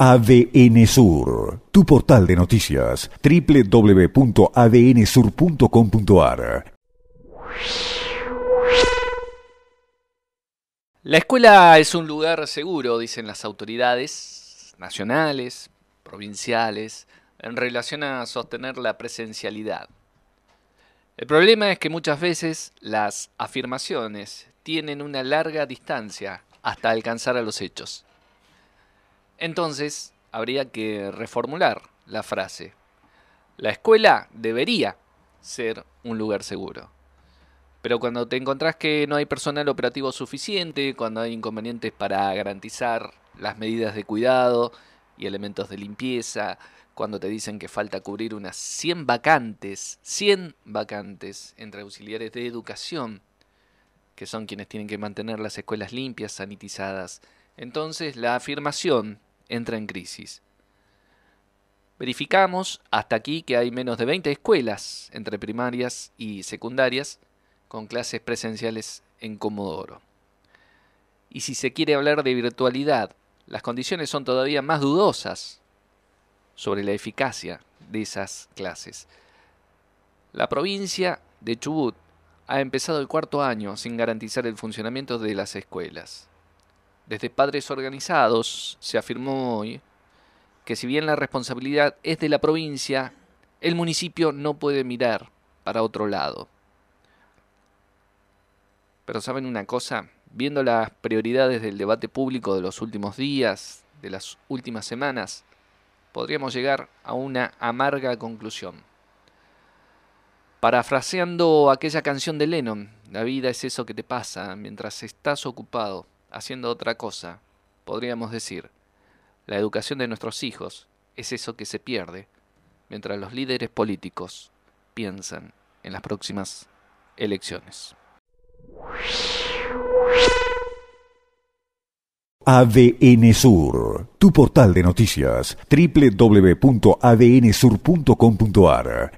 ADN Sur, tu portal de noticias, www.adnsur.com.ar. La escuela es un lugar seguro, dicen las autoridades nacionales, provinciales, en relación a sostener la presencialidad. El problema es que muchas veces las afirmaciones tienen una larga distancia hasta alcanzar a los hechos. Entonces, habría que reformular la frase. La escuela debería ser un lugar seguro. Pero cuando te encontrás que no hay personal operativo suficiente, cuando hay inconvenientes para garantizar las medidas de cuidado y elementos de limpieza, cuando te dicen que falta cubrir unas 100 vacantes, 100 vacantes entre auxiliares de educación, que son quienes tienen que mantener las escuelas limpias, sanitizadas, entonces la afirmación entra en crisis. Verificamos hasta aquí que hay menos de 20 escuelas entre primarias y secundarias con clases presenciales en Comodoro. Y si se quiere hablar de virtualidad, las condiciones son todavía más dudosas sobre la eficacia de esas clases. La provincia de Chubut ha empezado el cuarto año sin garantizar el funcionamiento de las escuelas. Desde Padres Organizados se afirmó hoy que si bien la responsabilidad es de la provincia, el municipio no puede mirar para otro lado. Pero saben una cosa, viendo las prioridades del debate público de los últimos días, de las últimas semanas, podríamos llegar a una amarga conclusión. Parafraseando aquella canción de Lennon, la vida es eso que te pasa mientras estás ocupado haciendo otra cosa, podríamos decir, la educación de nuestros hijos es eso que se pierde mientras los líderes políticos piensan en las próximas elecciones. ADN Sur, tu portal de noticias, www.adnsur.com.ar